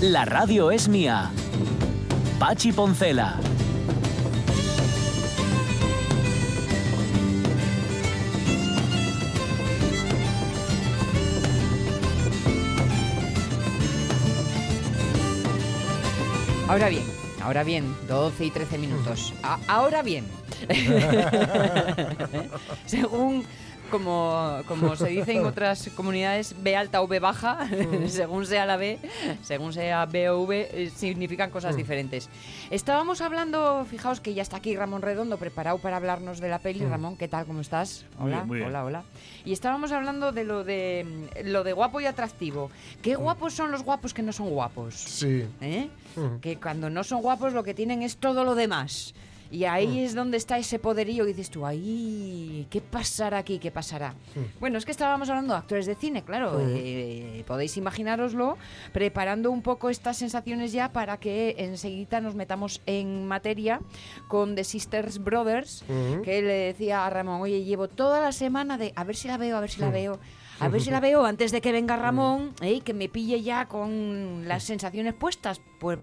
La radio es mía. Pachi Poncela. Ahora bien, ahora bien, 12 y 13 minutos. A- ahora bien. Según como, como se dice en otras comunidades, B alta o B baja, según sea la B, según sea B o V, eh, significan cosas diferentes. Estábamos hablando, fijaos que ya está aquí Ramón Redondo preparado para hablarnos de la peli. Ramón, ¿qué tal? ¿Cómo estás? Muy Hola, bien, muy bien. hola, hola. Y estábamos hablando de lo de mm, lo de guapo y atractivo. ¿Qué guapos son los guapos que no son guapos? Sí. ¿eh? Mm. Que cuando no son guapos lo que tienen es todo lo demás. Y ahí es donde está ese poderío y dices tú, ahí, ¿qué pasará aquí? ¿Qué pasará? Bueno, es que estábamos hablando de actores de cine, claro. eh, podéis imaginároslo, preparando un poco estas sensaciones ya para que enseguida nos metamos en materia con The Sisters Brothers, que le decía a Ramón, oye, llevo toda la semana de a ver si la veo, a ver si la veo. A ver si la veo antes de que venga Ramón, eh, y que me pille ya con las sensaciones puestas. Pues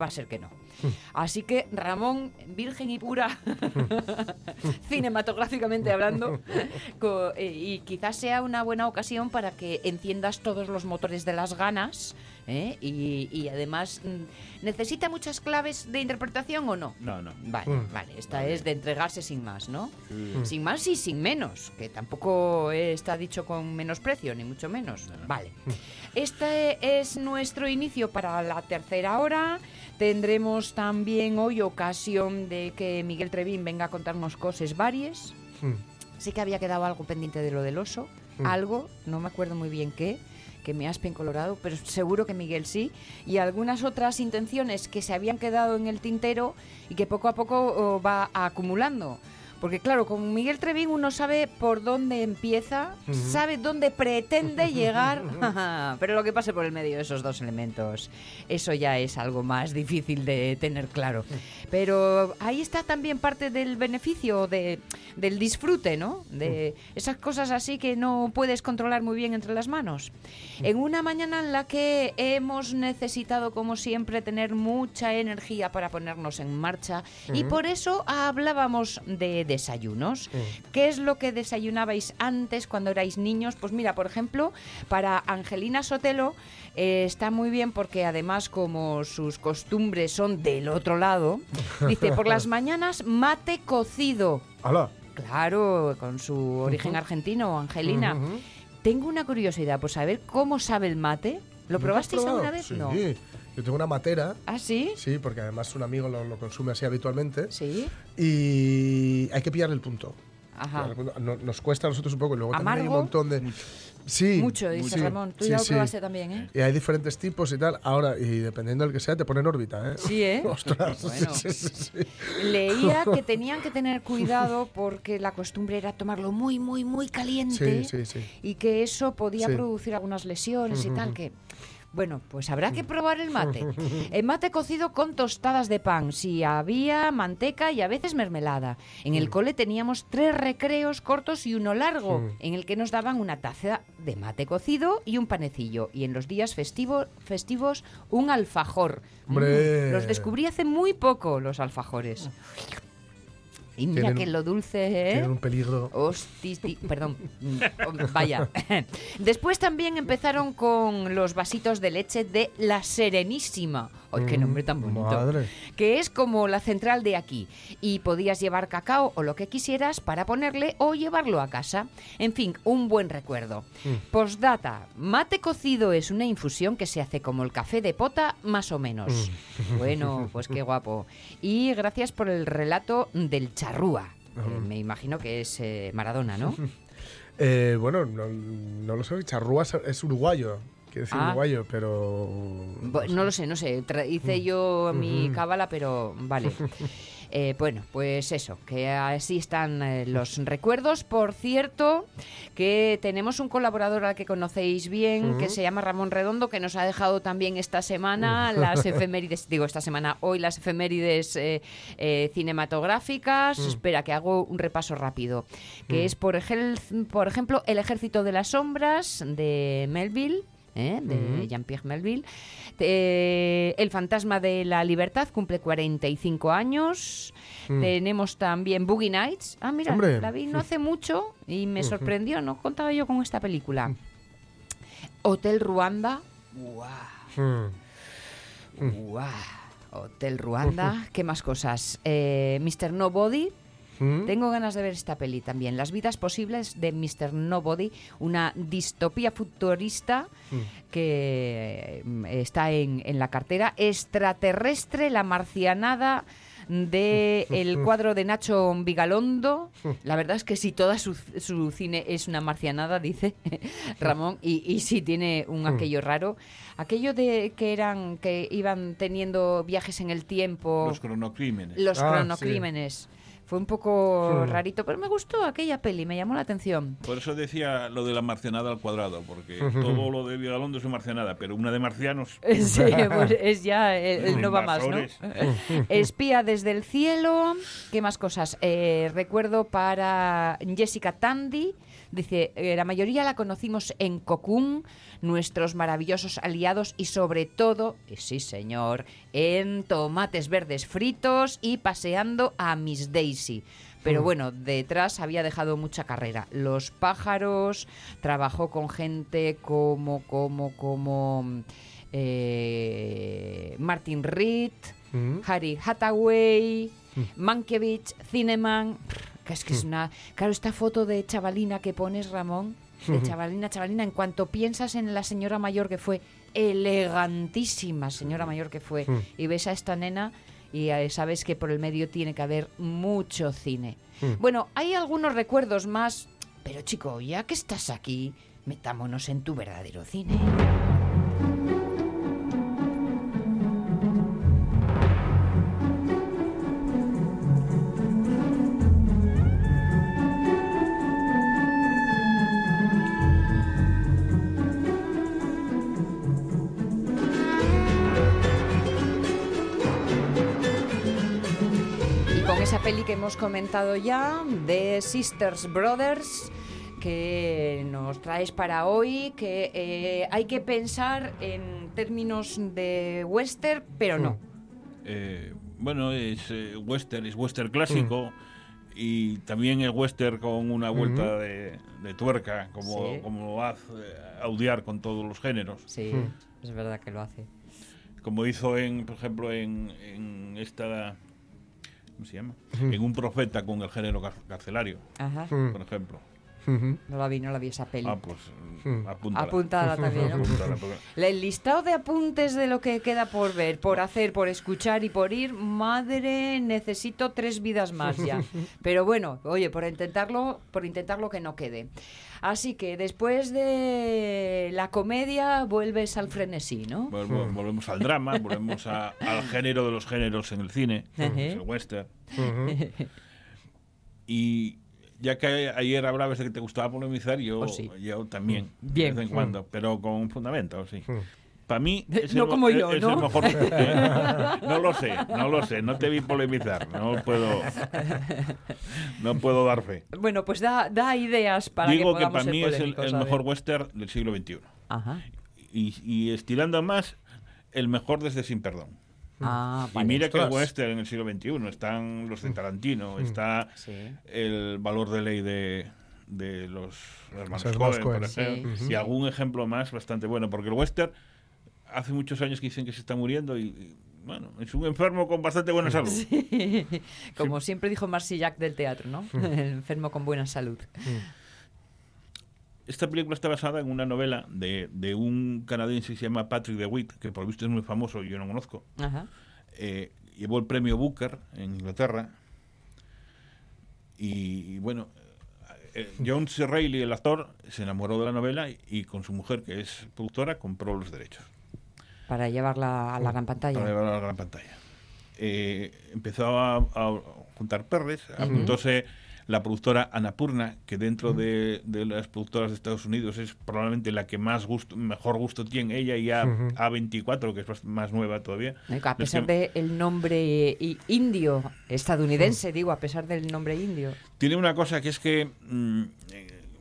va a ser que no. Así que Ramón, virgen y pura, cinematográficamente hablando, eh, y quizás sea una buena ocasión para que enciendas todos los motores de las ganas, ¿eh? y, y además, mm, ¿necesita muchas claves de interpretación o no? No, no. Vale, Mm. vale, esta es de entregarse sin más, ¿no? Sin más y sin menos, que tampoco está dicho con menosprecio, ni mucho menos. Vale. Este es nuestro inicio para la tercera hora. Tendremos también hoy ocasión de que Miguel Trevín venga a contarnos cosas varias. Mm. Sí que había quedado algo pendiente de lo del oso, Mm. algo, no me acuerdo muy bien qué, que me aspen colorado, pero seguro que Miguel sí, y algunas otras intenciones que se habían quedado en el tintero y que poco a poco oh, va acumulando. Porque claro, con Miguel Trevín uno sabe por dónde empieza, sabe dónde pretende llegar, pero lo que pase por el medio de esos dos elementos, eso ya es algo más difícil de tener claro. Pero ahí está también parte del beneficio de, del disfrute, ¿no? De esas cosas así que no puedes controlar muy bien entre las manos. En una mañana en la que hemos necesitado, como siempre, tener mucha energía para ponernos en marcha y por eso hablábamos de desayunos. ¿Qué es lo que desayunabais antes cuando erais niños? Pues mira, por ejemplo, para Angelina Sotelo eh, está muy bien porque además como sus costumbres son del otro lado, dice, por las mañanas mate cocido. ¡Hala! Claro, con su origen argentino, Angelina. Tengo una curiosidad por saber cómo sabe el mate. ¿Lo ¿Nunca has probasteis alguna vez? Sí. No. Yo tengo una matera. ¿Ah, sí? Sí, porque además un amigo lo, lo consume así habitualmente. Sí. Y hay que pillarle el punto. Ajá. Nos cuesta a nosotros un poco y luego también hay un montón de... Sí. Mucho, dice sí, Ramón. Tú sí, ya lo sí. probaste también, ¿eh? Y hay diferentes tipos y tal. Ahora, y dependiendo del que sea, te pone en órbita, ¿eh? Sí, ¿eh? Ostras. Bueno. sí, sí, sí. Leía que tenían que tener cuidado porque la costumbre era tomarlo muy, muy, muy caliente. Sí, sí, sí. Y que eso podía Sí. producir algunas lesiones y tal, que... Bueno, pues habrá que probar el mate. El mate cocido con tostadas de pan. Si había manteca y a veces mermelada. En el cole teníamos tres recreos cortos y uno largo, Mm. en el que nos daban una taza de mate cocido y un panecillo. Y en los días festivo- festivos, un alfajor. Hombre. Mm, los descubrí hace muy poco, los alfajores. Y mira Tienen que lo dulce, ¿eh? Tienen un peligro. Hosti, ti- perdón, Mm, oh, vaya. Después también empezaron con los vasitos de leche de La Serenísima. ¡Ay, qué nombre tan bonito! madre. Que es como la central de aquí. Y podías llevar cacao o lo que quisieras para ponerle o llevarlo a casa. En fin, un buen recuerdo. Mm. Postdata. Mate cocido es una infusión que se hace como el café de pota, más o menos. Mm. Bueno, pues qué guapo. Y gracias por el relato del charrúa. Eh, me imagino que es eh, Maradona, ¿no? Eh, bueno, no, no lo sé. Charrúa es uruguayo. Quiere decir Ah. uruguayo, pero. No lo sé, no sé. Tra- hice yo mi cábala, pero vale. Eh, bueno, pues eso, que así están eh, los recuerdos. Por cierto, que tenemos un colaborador al que conocéis bien, que se llama Ramón Redondo, que nos ha dejado también esta semana las efemérides, digo esta semana, hoy las efemérides eh, cinematográficas. Espera, que hago un repaso rápido. Que es, por, ejel- por ejemplo, El Ejército de las Sombras de Melville. ¿Eh? de Jean-Pierre Melville. Eh, el fantasma de la libertad cumple 45 años. Tenemos también Boogie Nights. Ah, mira, Hombre. la vi no hace mucho y me sorprendió, no contaba yo con esta película. Hotel Ruanda. ¡Guau! Mm. ¡Guau! Hotel Ruanda. ¿Qué más cosas? Eh, Mr. Nobody. Mm. Tengo ganas de ver esta peli también. Las vidas posibles de Mr. Nobody, una distopía futurista que mm, está en, en la cartera. Extraterrestre, la marcianada de el cuadro de Nacho Vigalondo. La verdad es que sí, toda su, su cine es una marcianada, dice Ramón, y, y sí tiene un aquello raro. Aquello de que eran, que iban teniendo viajes en el tiempo. Los cronocrímenes. Los Ah, cronocrímenes. Fue un poco Hmm. rarito, pero me gustó aquella peli, me llamó la atención. Por eso decía lo de la marcianada al cuadrado, porque todo lo de Vigalondo es una marcianada, pero una de marcianos. Sí, pues es ya el, el no va más, ¿no? Espía desde el cielo. ¿Qué más cosas? Eh, recuerdo para Jessica Tandy. Dice, eh, la mayoría la conocimos en Cocoon, nuestros maravillosos aliados y sobre todo, y sí señor, en tomates verdes fritos y paseando a Miss Daisy. Pero bueno, detrás había dejado mucha carrera. Los pájaros, trabajó con gente como, como, como eh, Martin Reed, Mm. Harry Hathaway, Mankiewicz, Cineman. Que es que es una. Claro, esta foto de chavalina que pones, Ramón, de chavalina, chavalina, en cuanto piensas en la señora mayor que fue, elegantísima señora mayor que fue, y ves a esta nena y eh, sabes que por el medio tiene que haber mucho cine. Bueno, hay algunos recuerdos más, pero chico, ya que estás aquí, metámonos en tu verdadero cine. Hemos comentado ya, de Sisters Brothers, que nos traes para hoy, que eh, hay que pensar en términos de western, pero no. Eh, bueno, es eh, western, es western clásico y también es western con una vuelta de, de tuerca, como, Sí. como lo hace eh, audiar con todos los géneros. Sí, es verdad que lo hace. Como hizo, en, por ejemplo, en, en esta... ¿Cómo se llama? En Un profeta con el género car- carcelario, Ajá. por ejemplo. No la vi, no la vi esa peli. Ah, pues apúntala. Apuntada también, ¿no? Apúntala, porque- El listado de apuntes de lo que queda por ver, por hacer, por escuchar y por ir, madre, necesito tres vidas más ya. Pero bueno, oye, por intentarlo, por intentarlo que no quede. Así que después de la comedia vuelves al frenesí, ¿no? Vol- Volvemos al drama, volvemos a- al género de los géneros en el cine, es el western. Y ya que ayer hablabas de que te gustaba polemizar, yo, Oh, sí. yo también, Bien. de vez en cuando, pero con un fundamento, sí. Para mí es No el, como yo, es ¿no? el mejor. ¿eh? No lo sé, no lo sé, no te vi polemizar, no puedo, no puedo dar fe. Bueno, pues da, da ideas para Digo que para mí es el, el mejor western del siglo XXI. Ajá. Y, y estirando a más, el mejor desde Sin Perdón. Ah, Y vale. mira que Ostras. western en el siglo XXI. Están los de Tarantino, está Sí. el valor de ley de, de los hermanos Coen, por ejemplo, Sí. y algún ejemplo más bastante bueno, porque el western hace muchos años que dicen que se está muriendo y, y, bueno, es un enfermo con bastante buena salud. Como siempre dijo Marcillac del teatro, ¿no? El enfermo con buena salud. Esta película está basada en una novela de, de un canadiense que se llama Patrick DeWitt, que por visto es muy famoso, yo no conozco. Ajá. eh, llevó el premio Booker en Inglaterra Y, y bueno, eh, John C. Reilly, el actor, se enamoró de la novela y, y con su mujer, que es productora, compró los derechos Para llevarla a la gran pantalla. para llevarla a la gran pantalla. Eh, empezó a, a juntar perres, apuntóse la productora Anapurna, que dentro de, de las productoras de Estados Unidos es probablemente la que más gusto, mejor gusto tiene ella y A, A24, que es más- más nueva todavía. A Es pesar del nombre i- indio, estadounidense, digo, a pesar del nombre indio. Tiene una cosa que es que mm,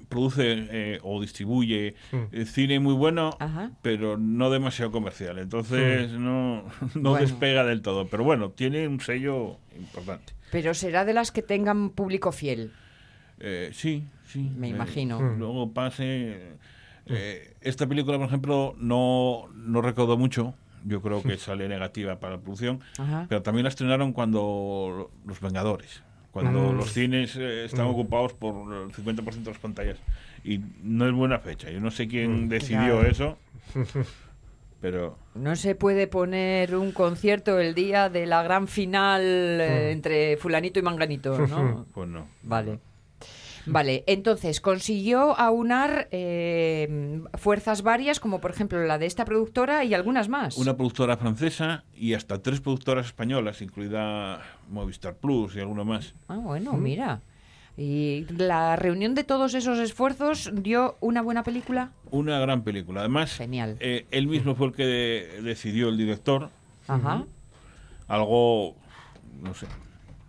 produce eh, o distribuye eh, cine muy bueno, Ajá. pero no demasiado comercial. Entonces no, no Bueno. despega del todo. Pero bueno, tiene un sello importante. Pero será de las que tengan público fiel. Eh, sí, sí. Me eh, imagino. Luego pase. eh, esta película, por ejemplo, no, no recaudó mucho. Yo creo que sale negativa para la producción. Ajá. Pero también la estrenaron cuando Los Vengadores. Cuando los cines eh, están ocupados por el 50% de las pantallas. Y no es buena fecha. Yo no sé quién decidió Claro. eso. Pero. No se puede poner un concierto el día de la gran final eh, entre fulanito y manganito, ¿no? Pues no. Vale. Vale, entonces consiguió aunar eh, fuerzas varias, como por ejemplo la de esta productora y algunas más. Una productora francesa y hasta tres productoras españolas, incluida Movistar Plus y alguna más. Ah, bueno, mira. Y la reunión de todos esos esfuerzos dio una buena película. Una gran película. Además, Genial. eh, él mismo fue el que de- decidió el director. Ajá. Algo, no sé,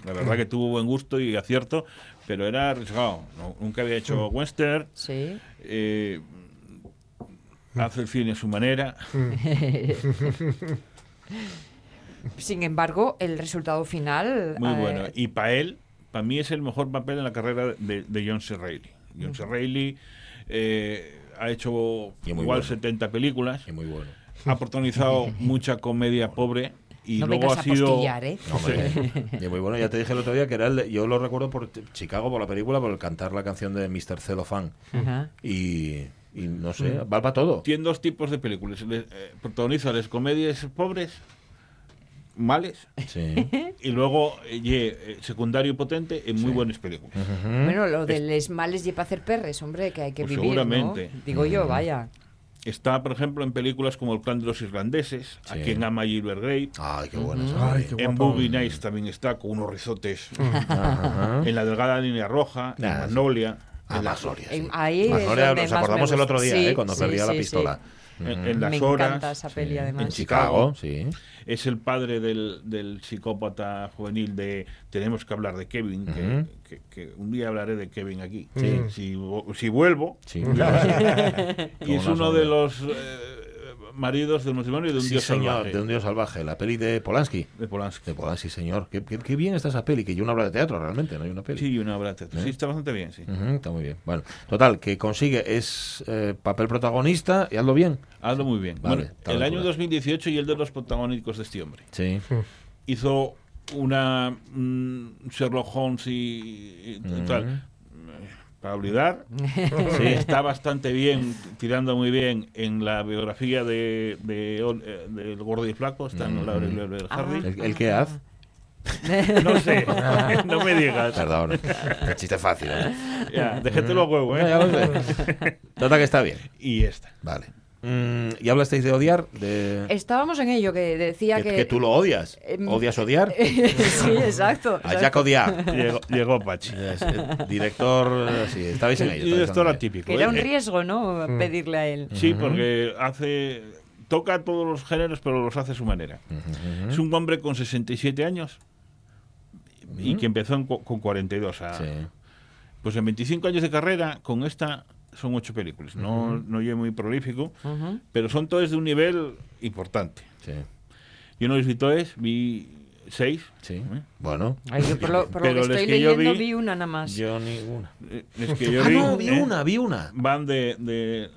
la verdad que tuvo buen gusto y acierto, pero era arriesgado. ¿no? Nunca había hecho western. Sí. eh, hace el cine a su manera. Sin embargo, el resultado final. Muy eh, bueno. Y para él, para mí es el mejor papel en la carrera de, de John C. Reilly. John C. Reilly eh, ha hecho igual bueno. 70 películas, Y muy bueno. ha protagonizado mucha comedia pobre y no luego ha a sido... ¿eh? No, hombre, y muy bueno, ya te dije el otro día que era el de- yo lo recuerdo por Chicago, por la película, por el cantar la canción de Mr. Cellophane. Ajá. Y, y no sé, va para todo. Tiene dos tipos de películas. Le- eh, protagoniza las comedias pobres, males, Sí. y luego eh, ye, eh, secundario potente en muy buenas películas. Bueno, lo de les males y para hacer perres, hombre, que hay que Pues vivir. ¿no? seguramente. Digo yo, vaya. Está, por ejemplo, en películas como El plan de los irlandeses, A Sí. quien ama a Gilbert Grape. Ay, qué buena esa Ay, peli. qué En. Boogie Nights también está con unos rizotes. Ajá. En la delgada línea roja, en Nah, sí. Magnolia, Ah, en, la- Magnolia, sí. En- ahí Magnolia, nos acordamos el otro día, Sí, ¿eh? cuando sí, perdía la sí, pistola. En- en las Me horas. encanta esa peli, además. En Chicago, sí. Es el padre del, del psicópata juvenil de Tenemos que hablar de Kevin, que, Ujú. que- que un día hablaré de Kevin aquí. Sí. Si, si vuelvo. Sí. y es uno de los eh, maridos del matrimonio de un Sí, dios señor, salvaje. de un dios salvaje, la peli de Polanski. de Polanski. De Polanski, señor. Qué, qué- qué bien está esa peli, que yo no hablo de teatro realmente, no hay una peli. Sí, una obra de teatro. ¿Eh? Sí, está bastante bien, sí. Está muy bien. Bueno, total, que consigue, es eh, papel protagonista y hazlo bien. Hazlo muy bien. Vale, bueno, el año acuerdo. 2018 y el de los protagónicos de este hombre. Sí. Hizo una mm, Sherlock Holmes y, y tal. Para olvidar, sí, está bastante bien, tirando muy bien en la biografía de, de, eh, del Gordo y Flaco, está en la del Hardy. ¿El, el qué haz? No sé, no me digas. Perdón. El chiste fácil, ¿eh? Ya, déjate los huevos, Ya, ya lo ¿eh? sé. Total que está bien. Y esta. Vale. Mm, ¿Y hablasteis de odiar? De... Estábamos en ello, que decía Que, que... que tú lo odias. Em, ¿Odias odiar? sí, exacto. A Jack Odiar. Llegó, llegó Pachi. Es el director, eh, sí, estabais en ello. Y estabais esto en era ello. típico. Que era ¿eh? un riesgo, ¿no? Pedirle a él. Sí, porque hace toca todos los géneros, pero los hace a su manera. Es un hombre con 67 años y que empezó en con 42. o sea, Sí. Pues en 25 años de carrera, con esta son ocho películas. No, no es muy prolífico, pero son todas de un nivel importante. Sí, Yo no vi todas, vi seis. sí. ¿eh? Bueno, Ay, yo por lo, por lo Pero que las estoy que yo vi- vi, una nada más. yo ninguna. Eh, Es que yo ah, vi, no, vi ¿eh? una, vi una. Van de, de-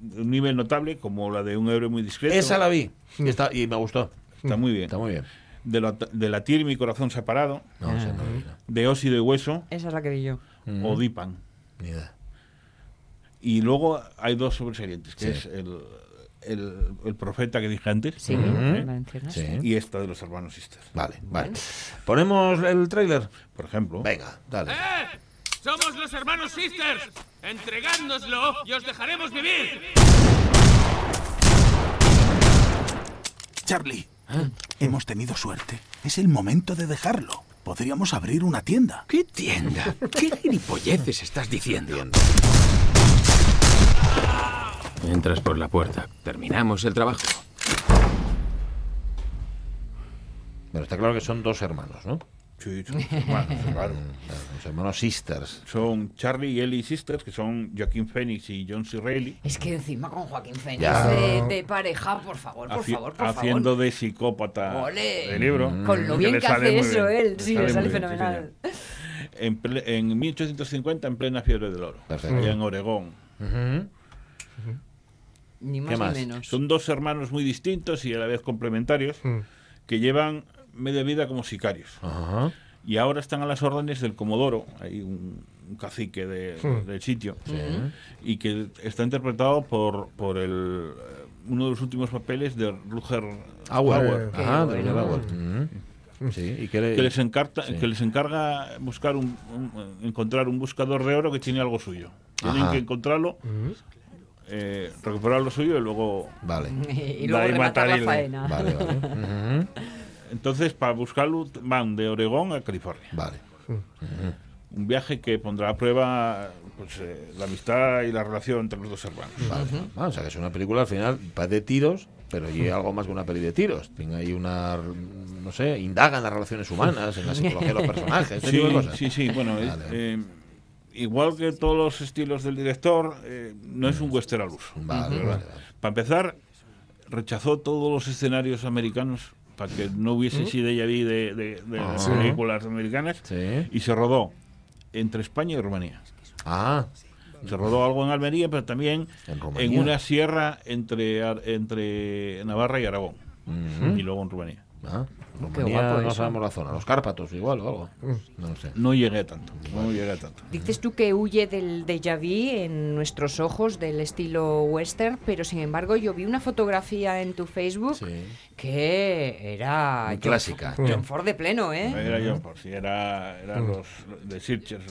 de un nivel notable, como la de un héroe muy discreto. Esa la vi. Y, está, y me gustó. Está muy bien. Está muy bien. De, la, de latir mi corazón separado, No, esa no la vi. no. de óxido y hueso, Esa es la que vi yo. Mm, o Dipan. Ni idea. Y luego hay dos sobresalientes, que Sí. es el, el, el profeta que dije antes. Sí, mencionas. Sí. Y esta de los hermanos Sisters. Vale, vale. ¿Ponemos el tráiler? Por ejemplo. Venga, dale. ¡Eh! ¡Somos los hermanos Sisters! ¡Entregádnoslo y os dejaremos vivir! Charlie, hemos tenido suerte. Es el momento de dejarlo. Podríamos abrir una tienda. ¿Qué tienda? ¿Qué gilipolleces estás diciendo? Entras por la puerta. Terminamos el trabajo. Bueno, está claro que son dos hermanos, ¿no? Sí, son hermanos, claro. Los hermanos Sisters. Son Charlie y Ellie Sisters, que son Joaquín Phoenix y John C. Reilly. Es que encima con Joaquín Phoenix Ya. de, de pareja, por favor, por haci- favor, por haciendo favor. de psicópata Ole. de libro. Con lo bien que hace eso bien, él, sí, le sale bien, sí, fenomenal. en, ple- en 1850, en plena fiebre del oro, Perfecto. allá en Oregón. Ni ¿Qué más más? ni menos. Son dos hermanos muy distintos y a la vez complementarios que llevan media vida como sicarios. Ajá. Y ahora están a las órdenes del Comodoro, hay un, un cacique de- del sitio, y que está interpretado por, por el, eh, uno de los últimos papeles de Rutger Agua. Hauer, Qué Ajá, de bueno. Agua. Ujú. Sí, y que le- que les, encarta, Sí. que les encarga buscar un, un- encontrar un buscador de oro que tiene algo suyo. Tienen Ajá. que encontrarlo, eh, recuperar lo suyo y luego... Vale. y luego y rematar la matarile. faena. Vale, vale. Entonces, para buscarlo van de Oregón a California. Vale. Un viaje que pondrá a prueba pues, eh, la amistad y la relación entre los dos hermanos. Vale. Ah, o sea que es una película al final va de tiros, pero y algo más que una peli de tiros. Tiene ahí una, no sé, indaga en las relaciones humanas, en la psicología de los personajes, este Sí, tipo de cosas. sí, sí, bueno, es, eh, igual que todos los estilos del director, eh, no es un western al uso. Vale, vale, vale. Para empezar, rechazó todos los escenarios americanos para que no hubiese sido ella de, de- de las Ah. películas americanas Sí. y se rodó entre España y Rumanía. Ah, Se rodó algo en Almería, pero también En una sierra entre, entre Navarra y Aragón. Y luego en Rumanía. Ah. Qué guapo no eso. sabemos la zona. Los Cárpatos igual o algo. No lo sé. No llegué tanto. No llegué tanto. Dices tú que huye del déjà vu en nuestros ojos del estilo western, pero sin embargo yo vi una fotografía en tu Facebook Sí. que era Muy John clásica. John Ford de pleno, ¿eh? Era yo, por si era, eran los de Sitges,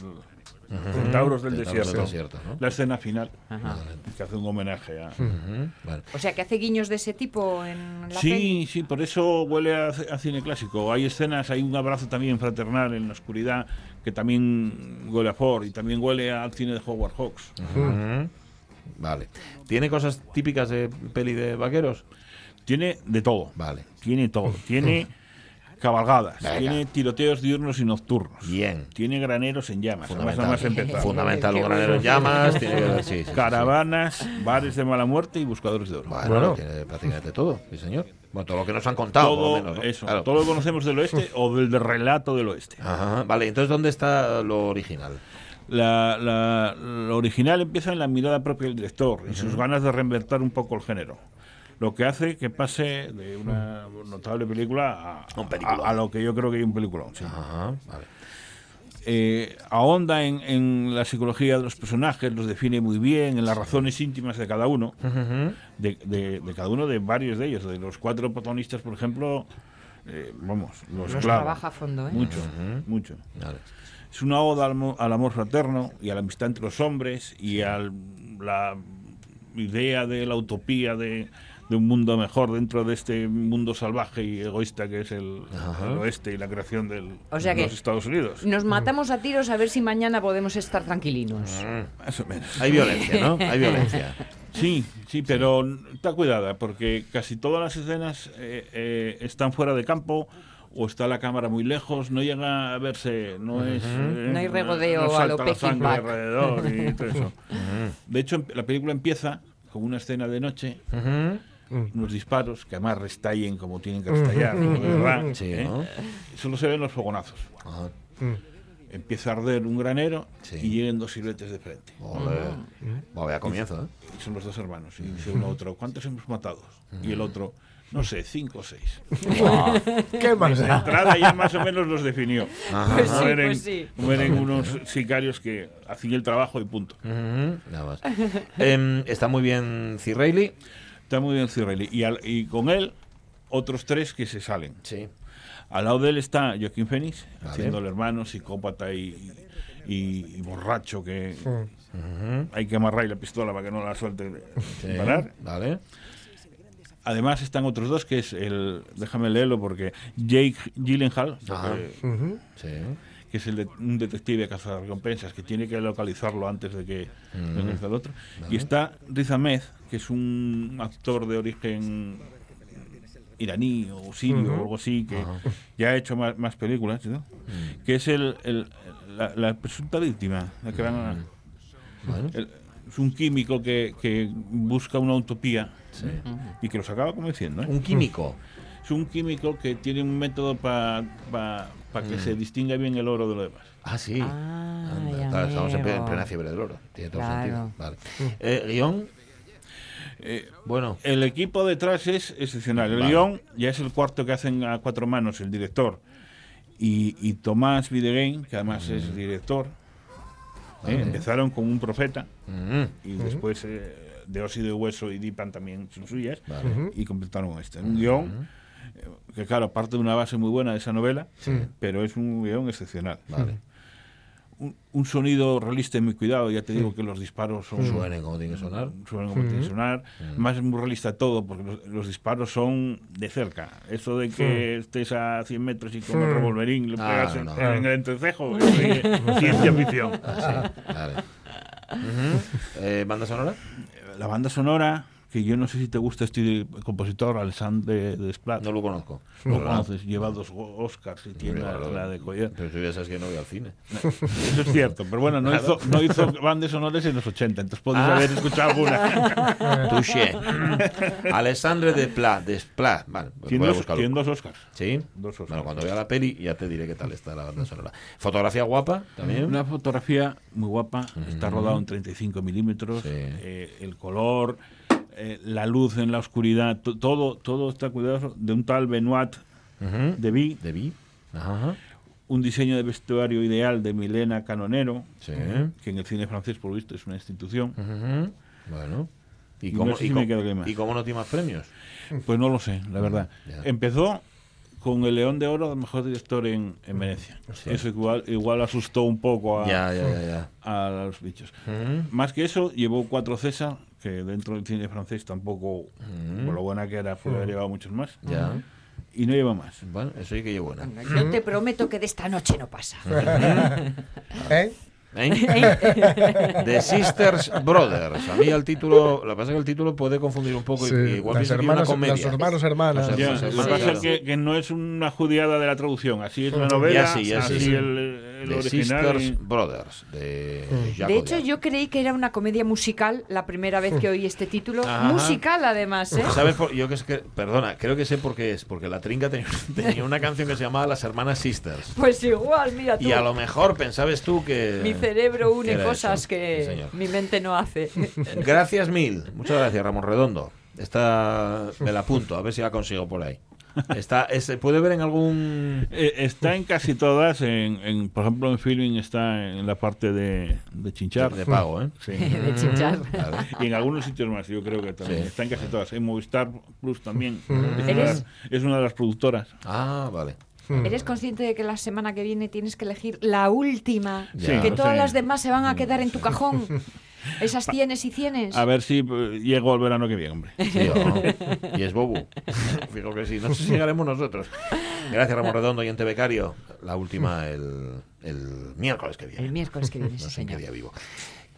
centauros del Centauros desierto. del desierto, ¿no? La escena final, Ajá. que hace un homenaje a... Ujú. Vale. O sea, que hace guiños de ese tipo en la Sí, peli. sí, por eso huele a, a cine clásico. Hay escenas, hay un abrazo también fraternal en la oscuridad que también huele a Ford y también huele al cine de Howard Hawks. Vale. ¿Tiene cosas típicas de peli de vaqueros? Tiene de todo. Vale. Tiene todo. Tiene cabalgadas, Venga. tiene tiroteos diurnos y nocturnos. Bien. Tiene graneros en llamas. Fundamental. nada más. Fundamental, un Qué granero en llamas. Tiene sí, sí. Caravanas, bares de mala muerte y buscadores de oro. Bueno, Bueno. tiene prácticamente todo, sí señor. Bueno, todo lo que nos han contado, todo lo menos. ¿no? eso, Claro. todo lo que conocemos del oeste o del de relato del oeste. Ajá, Vale, entonces, ¿dónde está lo original? La, la- lo original empieza en la mirada propia del director y sus ganas de reinventar un poco el género. Lo que hace que pase de una notable película a, Un a- a lo que yo creo que hay un peliculón. sí. Ajá, vale. Eh, ahonda en, en la psicología de los personajes, los define muy bien, en las razones íntimas de cada uno, de, de- de cada uno de varios de ellos. De los cuatro protagonistas, por ejemplo, eh, vamos, los, Los clava. trabaja a fondo, ¿eh? Mucho, mucho. Vale. Es una oda al, al amor fraterno y a la amistad entre los hombres y a la idea de la utopía de, de un mundo mejor dentro de este mundo salvaje y egoísta que es el, el oeste y la creación del, O sea de que- los Estados Unidos. Nos matamos a tiros a ver si mañana podemos estar tranquilinos. Más o menos. Hay violencia, ¿no? Hay violencia. Sí, sí, pero está cuidada porque casi todas las escenas eh, eh, están fuera de campo o está la cámara muy lejos, no llega a verse, no es... eh, No hay regodeo no a lo Peking alrededor y todo eso. De hecho, la película empieza con una escena de noche, unos disparos que además restallen como tienen que restallar, de verdad. Sí, ¿eh? ¿no? Solo se ven los fogonazos. Ajá. Empieza a arder un granero Sí. y llegan dos siluetes de frente. Bueno, vaya comienzo, ¿eh? Y son los dos hermanos. Y dice uno a otro, ¿cuántos hemos matado? Y el otro, no sé, cinco o seis. ¿Qué más La da? entrada ya más o menos los definió. Pues sí, Mueren, pues sí. mueren unos sicarios que hacían el trabajo y punto. Nada más. Em, está muy bien Cirreilly. Está muy bien Cirelli. Y, al- y con él, otros tres que se salen. Sí. Al lado de él está Joaquín Phoenix, Vale. haciendo el hermano, psicópata y, y- y borracho, que hay que amarrar la pistola para que no la suelte Sí, parar. Vale. Además están otros dos, que es el, déjame leerlo porque Jake Gyllenhaal, Ajá. porque- Sí. Que es el de- un detective cazarrecompensas, que tiene que localizarlo antes de que Mm. venga el otro. Y está Riz Ahmed, que es un actor de origen iraní o sirio o algo así, que ya ha hecho más, más películas, ¿no? Mm. que es el, el- la, la presunta víctima, la que a- Mm. Bueno. el- es un químico que, que busca una utopía Sí. y que los acaba convenciendo. ¿eh? Un químico. Es un químico que tiene un método para que Mm. se distinga bien el oro de lo demás. Ah, sí. Ah, Anda, estamos en, plena fiebre del oro. Tiene todo Claro. sentido. Vale. Eh, guion. Eh, Bueno. El equipo detrás es excepcional. El Vale. guion ya es el cuarto que hacen a cuatro manos el director. Y, y Tomás Videgain, que además es director, ¿eh? Vale. empezaron con un profeta Mm. y después eh, de Óxido de Hueso y Dipan también son suyas Vale. y completaron este. Un guion eh, que, claro, parte de una base muy buena de esa novela, pero es un guion excepcional. Vale. Un, un sonido realista y muy cuidado. Ya te digo que los disparos son. Suenen como tiene que sonar. suenan como tiene que sonar. Más es muy realista todo, porque los, los disparos son de cerca. Eso de que estés a 100 metros y con el revolverín le Ah, pegas en, no. en el entrecejo, sí que- ciencia ficción. Ah, sí. Vale. Ujú. Eh, ¿Banda sonora? La banda sonora, que yo no sé si te gusta este compositor, Alexandre Desplat. No lo conozco. Lo conoces, lleva dos Oscars y tiene la, de Collier. Pero tú ya sabes que no voy al cine. Eso es cierto, pero bueno, no, Claro. hizo, no hizo bandas sonoras en los 80, entonces podéis Ah. haber escuchado alguna. Touché. Alessandre de Pla, de Pla. Vale, pues Tiene voy a tiene dos Oscars. ¿Sí? Dos Oscars. Bueno, cuando vea la peli ya te diré qué tal está la banda sonora. Fotografía guapa también. Una fotografía muy guapa, está rodado en 35 milímetros, Sí. eh, el color, eh, la luz en la oscuridad, to- todo, todo está cuidado de un tal Benoit de Vi, De Vi. Ajá. un diseño de vestuario ideal de Milena Canonero, Sí. que en el cine francés por lo visto es una institución. Ujú. Bueno. ¿Y No cómo, sé y si cómo- más. ¿Y cómo no tiene más premios? Pues no lo sé, la verdad. ya. Empezó con el León de Oro de mejor director en, en Venecia. Eso igual, igual asustó un poco a, Ya, ya, a los bichos. Ujú. Más que eso, llevó cuatro César, que dentro del cine francés tampoco, por lo buena que era, puede haber llevado muchos más. Ya. Y no lleva más. Bueno, eso sí que yo buena. Yo te prometo que de esta noche no pasa. ¿Eh? ¿Eh? The Sisters Brothers. A mí el título, lo que pasa es que el título puede confundir un poco. y- Sí, y igual las una hermanas, comedia. los hermanos, hermanas. Los Ya, hermanos, lo que pasa es que, que no es una judiada de la traducción. Así es la novela, Ya sí, ya sí, así sí. el, el The original. Sisters y- Brothers. De, Jacques De hecho, yo creí que era una comedia musical la primera vez que oí este título. Ajá. Musical, además, ¿eh? ¿Sabes por- yo que es que, perdona, creo que sé por qué es, porque la trinca tenía, tenía una canción que se llamaba Las Hermanas Sisters. Pues igual, mira tú. Y a lo mejor pensabas tú que Mi cerebro une era cosas eso. que Sí, mi mente no hace. Gracias mil. Muchas gracias, Ramón Redondo. Esta me la apunto, a ver si la consigo por ahí. Está, es- ¿Se puede ver en algún...? Eh, está en casi todas. En, en- por ejemplo, en Filming está en la parte de, de chinchar. De pago, ¿eh? Sí. de chinchar. Claro. Y en algunos sitios más, yo creo que también. Sí. Está en casi todas. En Movistar Plus también. Es una de las productoras. Ah, vale. ¿Eres consciente de que la semana que viene tienes que elegir la última? Ya. que Sí, todas sí. las demás se van a quedar en tu cajón. Esas cienes y cienes. A ver si eh, llego el verano que viene, hombre. Sí, ¿o? Y es Bobu. Fijo que sí. No sé si llegaremos nosotros. Gracias, Ramón Redondo y Ente Becario. La última el, el miércoles que viene. El miércoles que viene, No sí, sé en qué día vivo.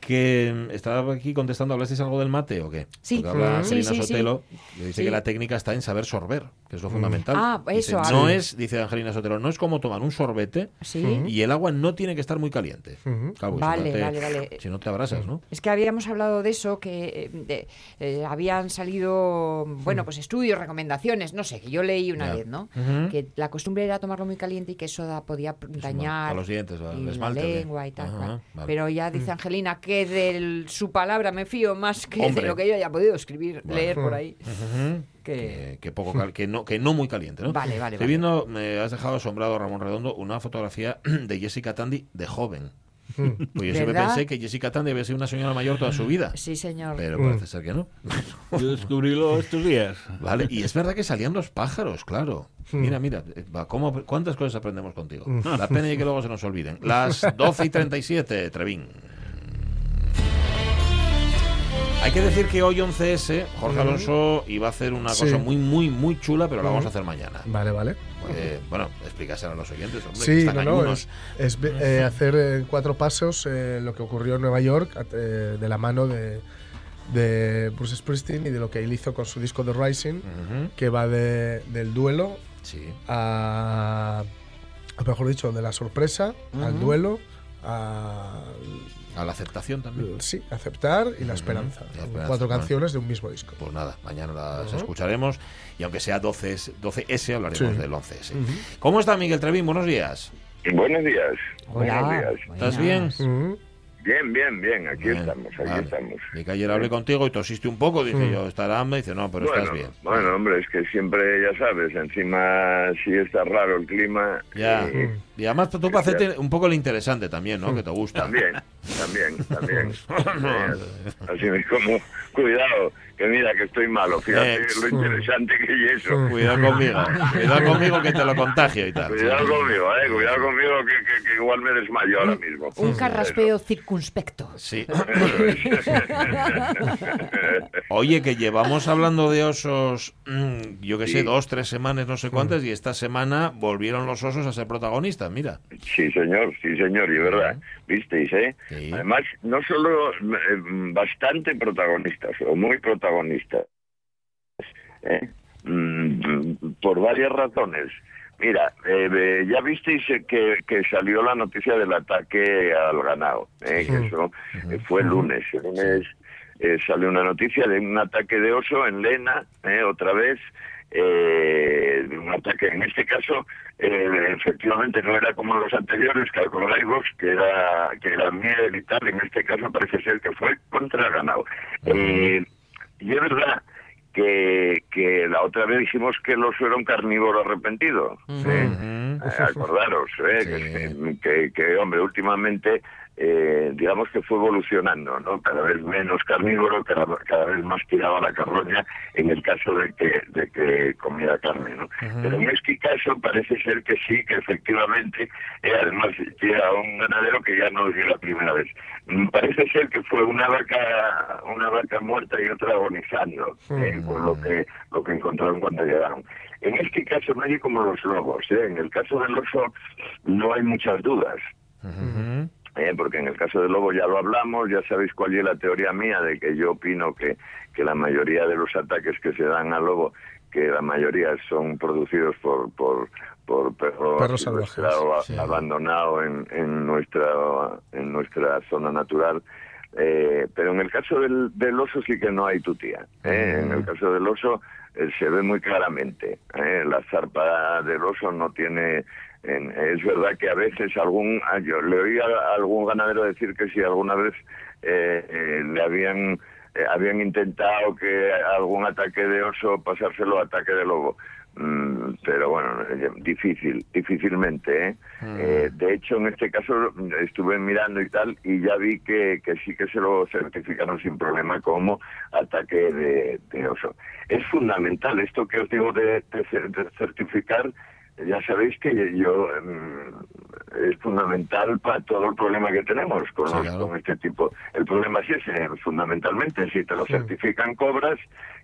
Que mm, estaba aquí contestando, ¿hablasteis algo del mate o qué? Sí. Porque habla Mm. Sí, Angelina sí, sí. Sotelo, que dice Sí. que la técnica está en saber sorber, que es lo fundamental. Ah, Dice, eso, no ah. es, dice Angelina Sotelo, no es como tomar un sorbete Sí. y el agua no tiene que estar muy caliente. Ujú. Claro, porque Vale, si no te, vale, vale. Si no te abrasas, ¿no? Es que habíamos hablado de eso, que eh, de- eh, habían salido, bueno, pues estudios, recomendaciones, no sé, que yo leí una Ya. vez, ¿no? Que la costumbre era tomarlo muy caliente y que eso da- podía dañar a los dientes, y la lengua y tal. Vale. Pero ya dice Angelina que de su palabra me fío más que Hombre. de lo que yo haya podido escribir, Vale. leer por ahí. Ujú. Que- Que, que poco cal- que no que no muy caliente, ¿no? Vale, vale, Estoy vale. viendo, me has dejado asombrado Ramón Redondo, una fotografía de Jessica Tandy de joven. Pues yo siempre ¿Verdad? pensé que Jessica Tan debe ser una señora mayor toda su vida. Sí, señor. Pero Mm. parece ser que no. Yo descubrílo estos días. Vale, y es verdad que salían los pájaros, claro. Mira, mira, eh, ¿cómo, ¿cuántas cosas aprendemos contigo? La pena y que luego se nos olviden. Las 12 y 37, Trevín. Hay que decir que hoy 11S, Jorge Alonso iba a hacer una Sí. cosa muy, muy, muy chula, pero la vamos a hacer mañana. Vale, vale. Eh, bueno, explícaselo a los oyentes, hombre, que Sí, están no, no, es, eh, hacer en cuatro pasos eh, lo que ocurrió en Nueva York eh, de la mano de, de Bruce Springsteen y de lo que él hizo con su disco The Rising, que va de- del duelo Sí. a, mejor dicho, de la sorpresa al duelo, a A la aceptación también. sí, aceptar y la esperanza. La esperanza, Cuatro bueno. canciones de un mismo disco. Pues nada, mañana las escucharemos y aunque sea 12S, 12S hablaremos Sí. del 11S. ¿Cómo está Miguel Trevín? Buenos días. Buenos días. Hola. Buenos días. ¿Estás bien? Ujú. Bien, bien, bien. Aquí Bien, estamos, aquí vale. estamos. Y que ayer hablé contigo y tosiste un poco, dije yo, estará hambre, dice, no, pero bueno, estás bien. bueno, hombre, es que siempre, ya sabes, encima si está raro el clima. Ya. eh, Y además tú para hacerte un poco lo interesante también, ¿no? Que te gusta. También, también, también. Así es como, cuidado, que mira que estoy malo. Fíjate Eh, lo interesante que es eso. Cuidado conmigo, cuidado conmigo que te lo contagio y tal. Cuidado conmigo, eh, cuidado conmigo que, que- que igual me desmayo ahora mismo. Un carraspeo circunspecto. Sí. Oye, que llevamos hablando de osos, mm, yo que sé, Sí. dos, tres semanas, no sé cuántas, y esta semana volvieron los osos a ser protagonistas, mira. Sí, señor, sí, señor, y verdad, visteis, ¿eh? Sí. Además, no solo eh, bastante protagonistas, o muy protagonistas, ¿eh? Mm, por varias razones. Mira, eh, ya visteis que, que salió la noticia del ataque al ganado, ¿eh? que eso eh, fue el lunes. El lunes eh, salió una noticia de un ataque de oso en Lena, ¿eh? otra vez, eh, de un ataque, en este caso, eh, efectivamente no era como los anteriores, que acordáis vos, que era, que era miel y tal, en este caso parece ser que fue contra el ganado. Y es verdad que, que la otra vez dijimos que el oso era un carnívoro arrepentido. ¿eh? Ujú. Eh, acordaros, ¿eh? Sí. que, que, que, hombre, últimamente, eh, digamos que fue evolucionando, ¿no? Cada vez menos carnívoro, cada, cada vez más tiraba la carroña en el caso de que, de que comiera carne, ¿no? Pero en este caso parece ser que sí, que efectivamente, eh, además era un ganadero que ya no es la primera vez. Mm, Parece ser que fue una vaca, una vaca muerta y otra agonizando, eh, por lo que, lo que encontraron cuando llegaron. En este caso no hay como los lobos, ¿eh? en el caso del oso no hay muchas dudas. Ujú. Eh, porque en el caso del lobo ya lo hablamos, ya sabéis cuál es la teoría mía de que yo opino que, que la mayoría de los ataques que se dan al lobo, que la mayoría son producidos por, por, por perros, Perros salvajes, secuestrados, sí. abandonados en, en, nuestra, en nuestra zona natural. Eh, pero en el caso del, del oso sí que no hay tutía. ¿eh? En el caso del oso eh, se ve muy claramente. ¿eh? La zarpa del oso no tiene... en- es verdad que a veces algún... ah, Yo le oí a algún ganadero decir que si alguna vez eh, eh, le habían... eh, habían intentado que algún ataque de oso pasárselo a ataque de lobo. Mm, pero bueno, difícil, difícilmente. ¿eh? Eh, de hecho, en este caso mm, estuve mirando y tal y ya vi que, que sí que se lo certificaron sin problema como ataque de, de oso. Es fundamental esto que os digo de, de cer- de certificar. Ya sabéis que yo mm, es fundamental para todo el problema que tenemos con, Sí, los- claro. con este tipo. El problema es ese, fundamentalmente, si te lo certifican cobras,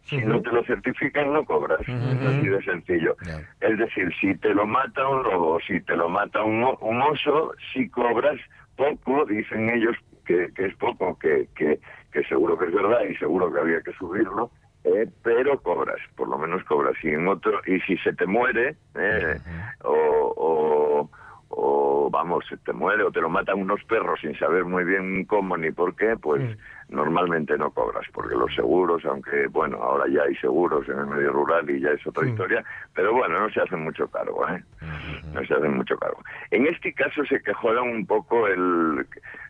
si no te lo certifican no cobras. Es así de sencillo. Es decir, si te lo mata un lobo, si te lo mata un, un oso, si cobras poco, dicen ellos que, que es poco, que, que, que seguro que es verdad y seguro que había que subirlo, eh, pero cobras, por lo menos cobras. Y en otro, y si se te muere, eh, o, o, o, vamos, se te muere o te lo matan unos perros sin saber muy bien cómo ni por qué, pues normalmente no cobras, porque los seguros, aunque bueno, ahora ya hay seguros en el medio rural y ya es otra historia, pero bueno, no se hacen mucho cargo, ¿eh? No se hacen mucho cargo. En este caso se quejó un poco el,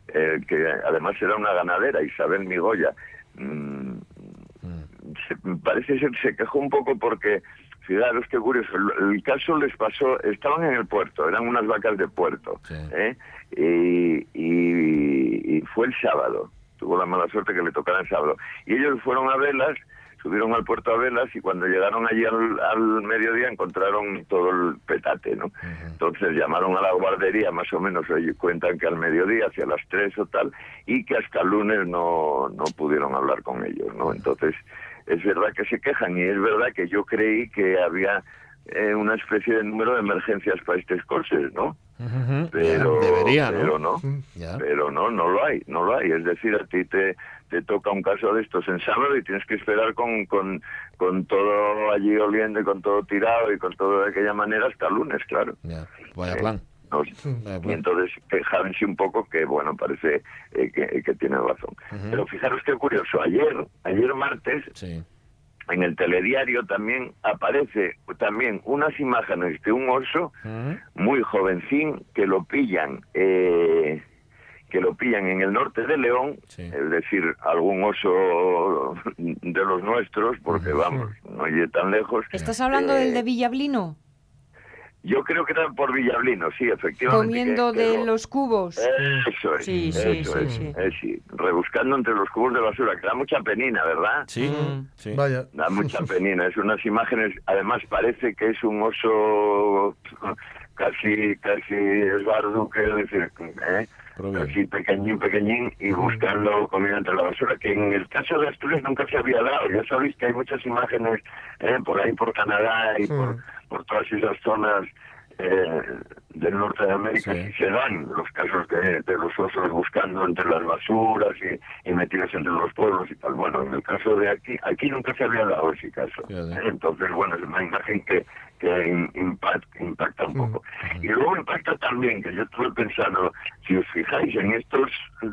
el que además era una ganadera, Isabel Migoya. Mm, se- parece ser se quejó un poco porque fijaros qué curioso el, el caso les pasó estaban en el puerto eran unas vacas de puerto Sí. ¿eh? y, y y fue el sábado. Tuvo la mala suerte que le tocara el sábado. Y ellos fueron a velas, subieron al puerto a velas y cuando llegaron allí al, al mediodía encontraron todo el petate, ¿no? Entonces llamaron a la guardería, más o menos, oye, cuentan que al mediodía, hacia las tres o tal, y que hasta el lunes no, no pudieron hablar con ellos, ¿no? Entonces, es verdad que se quejan y es verdad que yo creí que había eh, una especie de número de emergencias para estas cosas, ¿no? Pero, Debería, ¿no? pero no, Ya. pero no, no lo hay, no lo hay. Es decir, a ti te, te toca un caso de estos en sábado y tienes que esperar con, con, con todo allí oliendo y con todo tirado y con todo de aquella manera hasta el lunes, claro. Ya. Vaya Eh, plan. No, Vaya y entonces quejárense un poco que, bueno, parece eh, que, que tiene razón. Pero fijaros qué curioso, ayer, ayer martes, Sí. en el telediario también aparece también unas imágenes de un oso muy jovencín que lo pillan eh, que lo pillan en el norte de León, es decir, algún oso de los nuestros, porque vamos, no llegue tan lejos. ¿Estás hablando Eh, del de Villablino? Yo creo que era por Villablino, sí, efectivamente. Comiendo que de lo- los cubos. Eso es, Sí, sí, eso sí, es, sí. sí, rebuscando entre los cubos de basura, que da mucha penina, ¿verdad? Sí, Mm. sí. Vaya. Da mucha penina, es unas imágenes, además parece que es un oso casi, casi esbardo, que decir, ¿eh? Así pequeñín, pequeñín, y buscando comida entre la basura, que en el caso de Asturias nunca se había dado. Ya sabéis que hay muchas imágenes eh, por ahí, por Canadá y por, por todas esas zonas eh, del norte de América, Sí. se dan los casos de, de los osos buscando entre las basuras y, y metidos entre los pueblos y tal. Bueno, en el caso de aquí, aquí nunca se había dado ese caso. Fíjate. Entonces, bueno, es una imagen que, que impacta un poco. Y luego impacta también, que yo estuve pensando, si os fijáis, en estos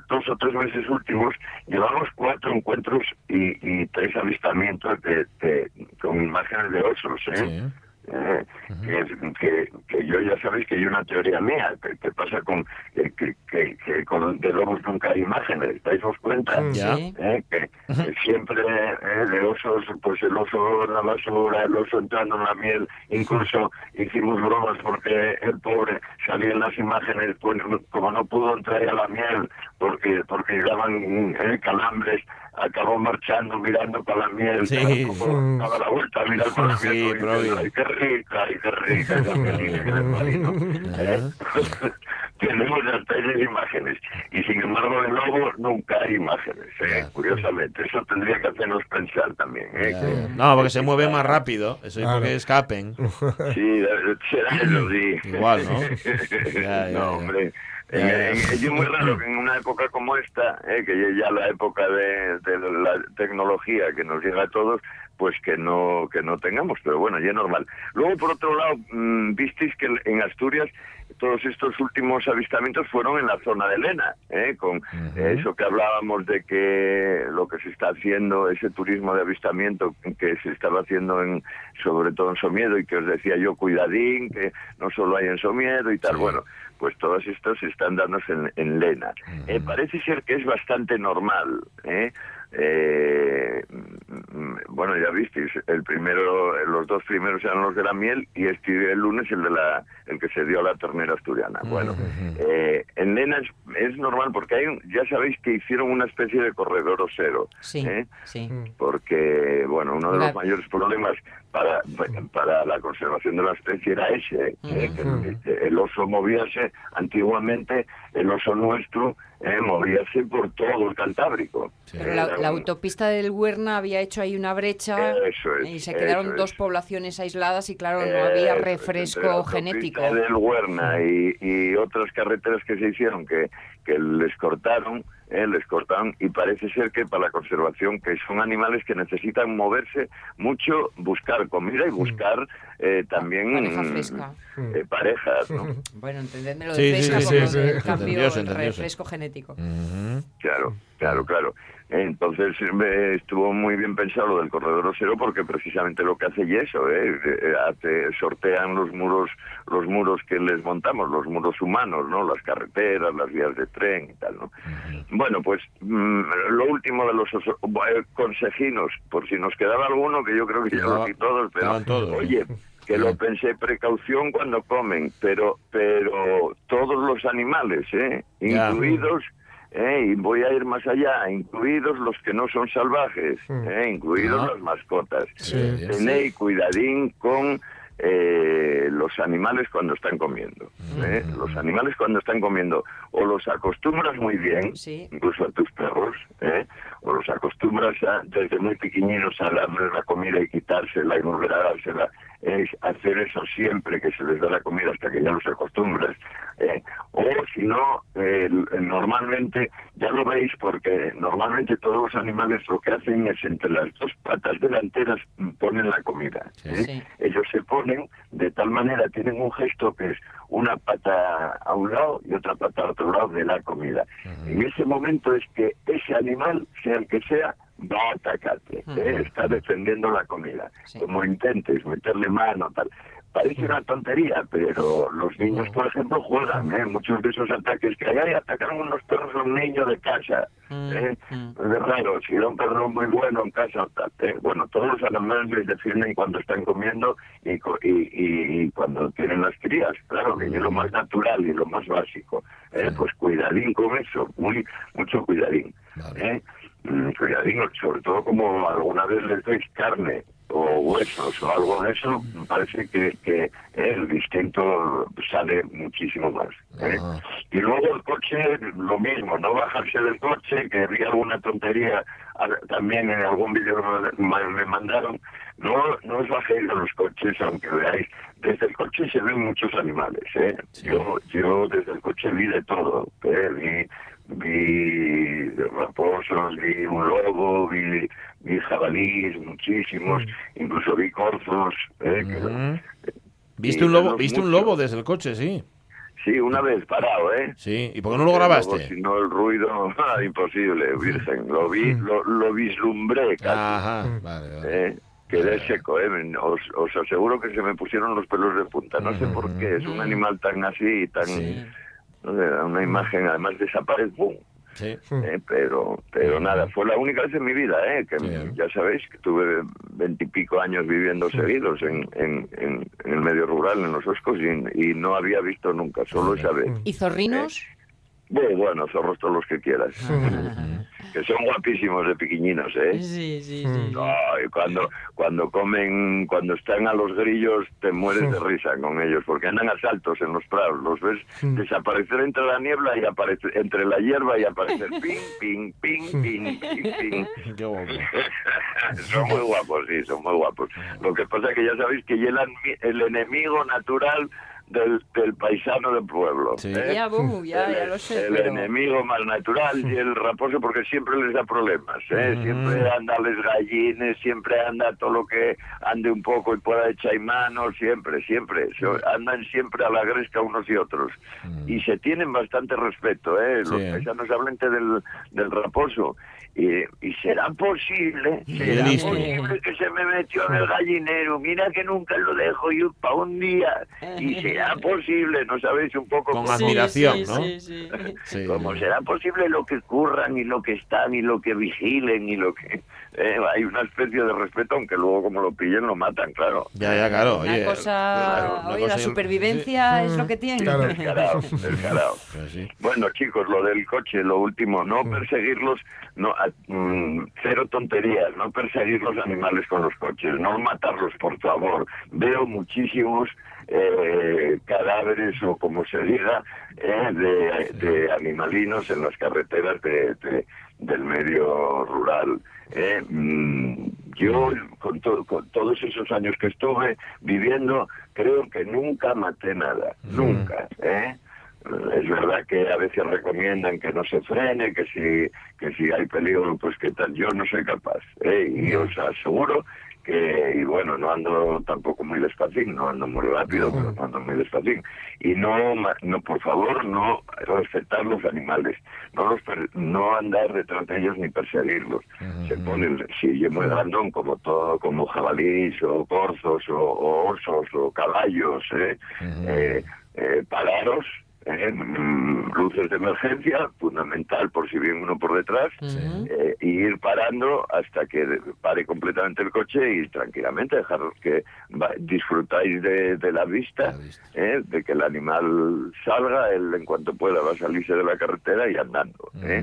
dos o tres meses últimos, llevamos cuatro encuentros y, y tres avistamientos de, de- con imágenes de osos, ¿eh? Eh, que, es- que, que yo ya sabéis que hay una teoría mía que, que pasa con que, que, que- que con de lobos nunca hay imágenes ¿dais cuenta? Mm. Sí. Eh, que, que siempre eh, de osos pues el oso en la basura el oso entrando en la miel incluso hicimos bromas porque el pobre salía en las imágenes pues como no pudo entrar a la miel porque porque llegaban eh, calambres acabó marchando mirando para la miel Sí. como daba la vuelta a mirar para la Sí, miel pero rica ay qué rica esa mielina que le parió". ¿Eh? tenemos hasta esas imágenes y sin embargo de lobo nunca hay imágenes ¿eh? curiosamente eso tendría que hacernos pensar también ¿eh? Que-. No, porque se mueve más rápido. Eso es Claro. porque escapen. Sí, será eso, sí. Igual, ¿no? Ya, ya, no, ya. hombre. En- es muy raro que en una época como esta, eh, que ya la época de, de la tecnología que nos llega a todos, pues que no que no tengamos, pero bueno, ya es normal. Luego, por otro lado, mm, visteis que en Asturias todos estos últimos avistamientos fueron en la zona de Lena, ¿eh? con eso que hablábamos de que lo que se está haciendo, ese turismo de avistamiento que se estaba haciendo en sobre todo en Somiedo y que os decía yo, cuidadín, que no solo hay en Somiedo y tal. Bueno, pues todos estos se están dándose en, en Lena. Eh, parece ser que es bastante normal, ¿eh? Eh, mm, bueno, ya visteis, el primero, los dos primeros eran los de la miel y este el lunes el de la, el que se dio a la ternera asturiana. Bueno, eh, en Lena es, es normal porque hay, ya sabéis que hicieron una especie de corredor osero, Sí, ¿eh? sí. porque bueno, uno de La- los mayores problemas para, para la conservación de la especie era ese, ¿eh? que el, el oso movíase antiguamente, el oso nuestro eh, movíase por todo el Cantábrico. Pero la, la autopista del Huerna había hecho ahí una brecha Eso es, y se quedaron eso dos es. poblaciones aisladas y claro, no había Eh, la refresco autopista genético. del Huerna y, y otras carreteras que se hicieron que, que les cortaron, eh, les cortaron y parece ser que para la conservación, que son animales que necesitan moverse mucho, buscar comida y buscar eh, también Pareja mm, fresca. eh, parejas, ¿no? Bueno, entendedme lo de Sí, sí, fresca sí, cambio, el refresco genético. Claro, claro, claro. Entonces estuvo muy bien pensado lo del corredor osero porque precisamente lo que hace y eso, ¿eh? Eh, hace, sortean los muros, los muros que les montamos, los muros humanos, ¿no? Las carreteras, las vías de tren y tal, ¿no? Bueno, pues mm, lo último de los oso- eh, consejinos, por si nos quedaba alguno, que yo creo que ya los di todos, pero oye, que lo pensé precaución cuando comen, pero pero todos los animales, ¿eh? Ya. ¿Eh? y voy a ir más allá, incluidos los que no son salvajes, ¿eh? incluidos Ah. las mascotas. Sí. Tenéis cuidadín con eh, los animales cuando están comiendo. ¿eh? Los animales cuando están comiendo o los acostumbras muy bien, Sí. incluso a tus perros, ¿eh? o los acostumbras a- desde muy pequeñinos a darles la comida y quitársela y dársela. Es hacer eso siempre que se les da la comida hasta que ya los acostumbras. ¿eh? O si no, eh, normalmente, ya lo veis porque normalmente todos los animales lo que hacen es entre las dos patas delanteras ponen la comida. ¿eh? Sí. Ellos se ponen de tal manera, tienen un gesto que es una pata a un lado y otra pata al otro lado de la comida. En ese momento es que ese animal, sea el que sea, va a atacarte, ¿eh? está defendiendo la comida. Sí. Como intentes meterle mano, tal. Parece una tontería, pero los niños, por ejemplo, juegan. ¿eh? Muchos de esos ataques que hay, "Ay, atacaron unos perros a un niño de casa. ¿eh? Es raro, si era un perro muy bueno en casa, ¿eh? bueno, todos los animales les defienden cuando están comiendo y, co- y, y- y cuando tienen las crías, claro, que es lo más natural y lo más básico. ¿eh? Pues cuidadín con eso, muy mucho cuidadín. ¿eh? Mm, Cuidadín, sobre todo como alguna vez les doy carne o huesos o algo de eso, me parece que, que el distinto sale muchísimo más. ¿eh? Ah. Y luego el coche, lo mismo, no bajarse del coche, que vi alguna tontería a- también en algún vídeo me mandaron. No, no os bajéis de los coches, aunque veáis, desde el coche se ven muchos animales. ¿eh? Yo, yo desde el coche vi de todo. ¿eh? Vi, vi raposos, vi un lobo, vi, vi jabalíes, muchísimos, incluso vi corzos. ¿eh? Ujú. ¿Viste un lobo, viste un lobo desde el coche, sí? Sí, una vez parado, ¿eh? Sí. ¿Y por qué no lo grabaste? Si no, el ruido, ah, imposible, virgen. Lo vi, lo, lo vislumbré casi. Ajá, vale, vale. ¿eh? Quedé seco, ¿eh? Os, os aseguro que se me pusieron los pelos de punta. No sé por qué, es un animal tan así, tan... no una imagen, además desaparece, ¡pum! Sí. Eh, pero pero nada, fue la única vez en mi vida, ¿eh? que Sí. ya sabéis que tuve veintipico años viviendo seguidos en, en, en, en el medio rural, en los Oscos, y, y no había visto nunca, solo esa vez. ¿Y zorrinos? Bueno, bueno, zorros todos los que quieras. que son guapísimos de piquiñinos, ¿eh? Sí, sí, No, y cuando, cuando comen, cuando están a los grillos, te mueres de risa con ellos, porque andan a saltos en los prados. Los ves desaparecer entre la niebla y aparecer entre la hierba y aparecer ping, ping, ping, ping, ping, ping. Son muy guapos, sí, son muy guapos. Lo que pasa es que ya sabéis que llegan el enemigo natural del, del paisano del pueblo. Sí. ¿eh? Ya, bu, ya, el, ya lo sé, el pero- enemigo más natural y el raposo porque siempre les da problemas, ¿eh? Siempre anda les gallines, siempre anda todo lo que ande un poco y pueda echar mano, siempre, siempre. Andan siempre a la gresca unos y otros. Y se tienen bastante respeto, ¿eh? Los Sí, paisanos hablan del, del raposo. Y, y será posible, será listo. posible que se me metió en el gallinero. Mira que nunca lo dejo yo para un día. Y será posible, ¿no sabéis? Un poco Con como- admiración, sí, ¿no? sí, sí. Sí. como será posible lo que curran y lo que están y lo que vigilen y lo que eh, hay una especie de respeto aunque luego como lo pillen lo matan claro Ya, ya, claro. Una Oye, cosa, claro, una oye, la cosa- supervivencia es lo que tiene. Claro. descarado descarado Pues sí. bueno chicos lo del coche lo último no perseguirlos no a- mm, cero tonterías no perseguir los animales con los coches no matarlos por favor veo muchísimos eh, cadáveres o como se diga eh, de, de animalinos en las carreteras de, de- del medio rural eh. Mm, yo con, to- con todos esos años que estuve viviendo creo que nunca maté nada nunca eh es verdad que a veces recomiendan que no se frene, que si, que si hay peligro, pues que tal. Yo no soy capaz. ¿eh? Y os aseguro que, y bueno, no ando tampoco muy despacín, no ando muy rápido, pero no ando muy despacín. Y no, no por favor, no respetar los animales, no los per- no andar detrás de ellos ni perseguirlos. Se ponen, si yo muy grandón, como todo, como jabalís o corzos o, o osos o caballos, ¿eh? Eh, eh, pararos, ¿eh? Mm, luces de emergencia, fundamental por si viene uno por detrás, eh, y ir parando hasta que pare completamente el coche y tranquilamente dejar que va- disfrutáis de, de la vista, ¿eh? de que el animal salga, él en cuanto pueda va a salirse de la carretera y andando. ¿eh?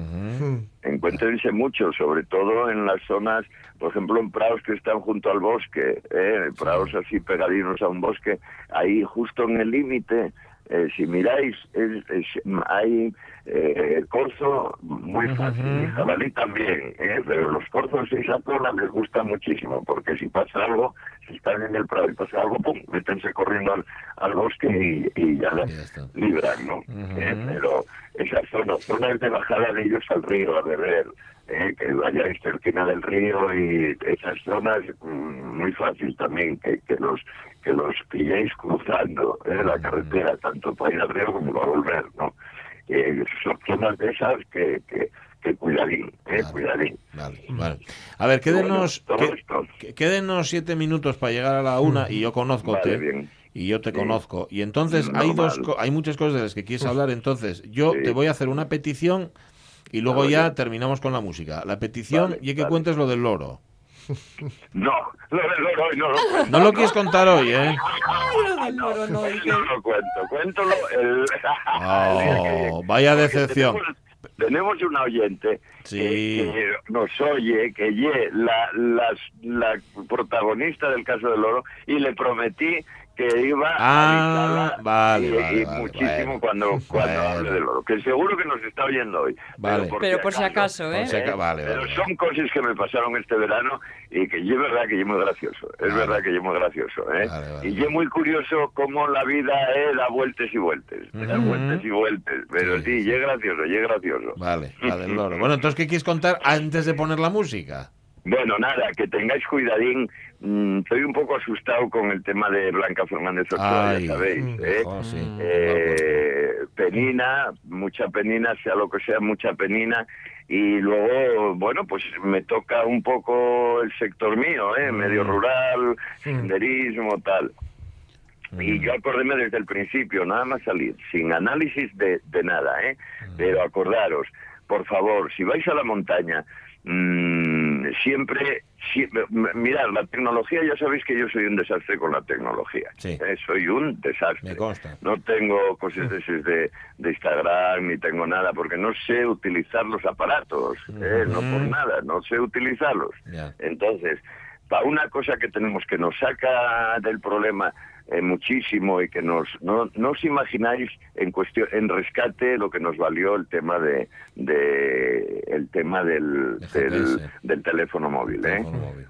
Encuéntrense mucho, sobre todo en las zonas, por ejemplo, en prados que están junto al bosque, ¿eh? prados así pegadinos a un bosque, ahí justo en el límite, eh, si miráis, es- es- hay eh, corzo muy fácil, y jabalí también, ¿eh? pero los corzos de esa zona les gusta muchísimo, porque si pasa algo, si están en el prado y pasa algo, pum, métense corriendo al, al bosque y, y ya la libran, ¿no? Eh, pero esas zonas, zonas de bajada de ellos al río, a beber, eh, que vayáis cerquina del río y esas zonas mm, muy fácil también que, que los que los pilléis cruzando eh, la carretera tanto para ir al río como para volver no Eh, son zonas de esas que, que, que cuidadín eh, cuidadín Vale. A ver, quédenos, que- que- quédenos siete minutos para llegar a la una y yo conozco Vale, bien. y yo te Sí. conozco. Y entonces hay dos, hay muchas cosas de las que quieres hablar. Entonces yo te voy a hacer una petición y luego ya terminamos con la música. La petición y que cuentes lo del loro. no lo del loro hoy no lo cuento No lo quieres contar hoy, ¿eh? no, no lo cuento cuéntolo el Oh, vaya decepción. Tenemos, tenemos una oyente Sí. que, que nos oye, que ye la, las- la protagonista del caso del oro, y le prometí que iba Ah, a vale, y, vale, y vale, muchísimo cuando, cuando hable del oro, que seguro que nos está oyendo hoy. Vale. Pero por si acaso, ¿eh? Por si aca- vale, Pero vale, son cosas que me pasaron este verano y que yo es verdad que yo muy gracioso, es verdad que yo muy gracioso, ¿eh? Y yo muy curioso cómo la vida eh, da vueltas y vueltas, da Ujú. vueltas y vueltas, pero sí, y es gracioso, y es gracioso. Vale, la del loro. Bueno, entonces, ¿qué quieres contar antes de poner la música? Bueno, nada, que tengáis cuidadín. Mm, estoy un poco asustado con el tema de Blanca Fernández Ochoa, Ay, ya sabéis. mm, ¿eh? oh, sí. Eh, penina, mucha penina, sea lo que sea, mucha penina. Y luego, bueno, pues me toca un poco el sector mío, ¿eh? medio rural, senderismo, tal. Y yo acordéme desde el principio, nada más salir, sin análisis de, de nada, ¿eh? Pero acordaros, por favor, si vais a la montaña, mm, siempre, si- m- mirad, la tecnología, ya sabéis que yo soy un desastre con la tecnología. ¿eh? Soy un desastre. Me consta. No tengo cosas de, esas de, de Instagram ni tengo nada porque no sé utilizar los aparatos, ¿eh? no por nada, no sé utilizarlos. Entonces, para una cosa que tenemos que nos saca del problema eh, muchísimo y que nos no, no os imagináis en cuestión en rescate lo que nos valió el tema de, de el tema del, del, del teléfono móvil, ¿eh?